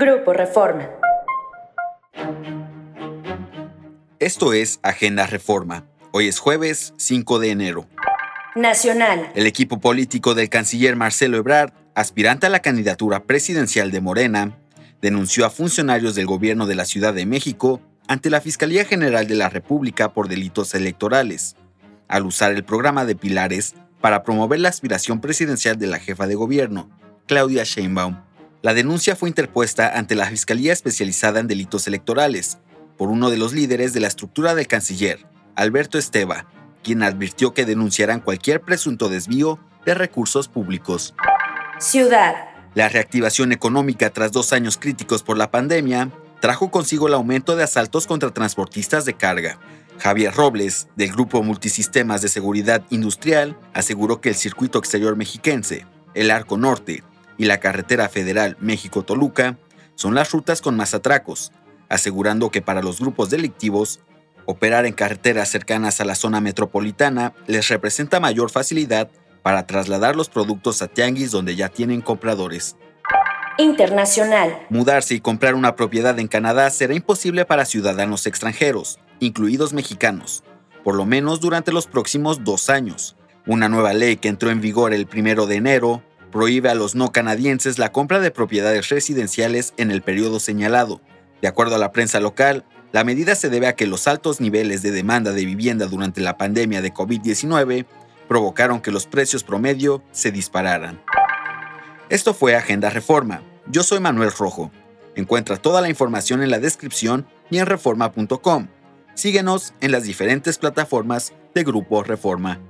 Grupo Reforma. Esto es Agenda Reforma. Hoy es jueves 5 de enero. Nacional. El equipo político del canciller Marcelo Ebrard, aspirante a la candidatura presidencial de Morena, denunció a funcionarios del gobierno de la Ciudad de México ante la Fiscalía General de la República por delitos electorales, al usar el programa de Pilares para promover la aspiración presidencial de la jefa de gobierno, Claudia Sheinbaum. La denuncia fue interpuesta ante la Fiscalía Especializada en Delitos Electorales por uno de los líderes de la estructura del canciller, Alberto Esteba, quien advirtió que denunciarán cualquier presunto desvío de recursos públicos. Ciudad. La reactivación económica tras dos años críticos por la pandemia trajo consigo el aumento de asaltos contra transportistas de carga. Javier Robles, del Grupo Multisistemas de Seguridad Industrial, aseguró que el circuito exterior mexiquense, el Arco Norte, y la carretera federal México-Toluca son las rutas con más atracos, asegurando que para los grupos delictivos, operar en carreteras cercanas a la zona metropolitana les representa mayor facilidad para trasladar los productos a tianguis donde ya tienen compradores. Internacional. Mudarse y comprar una propiedad en Canadá será imposible para ciudadanos extranjeros, incluidos mexicanos, por lo menos durante los próximos dos años. Una nueva ley que entró en vigor el primero de enero prohíbe a los no canadienses la compra de propiedades residenciales en el periodo señalado. De acuerdo a la prensa local, la medida se debe a que los altos niveles de demanda de vivienda durante la pandemia de COVID-19 provocaron que los precios promedio se dispararan. Esto fue Agenda Reforma. Yo soy Manuel Rojo. Encuentra toda la información en la descripción y en reforma.com. Síguenos en las diferentes plataformas de Grupo Reforma.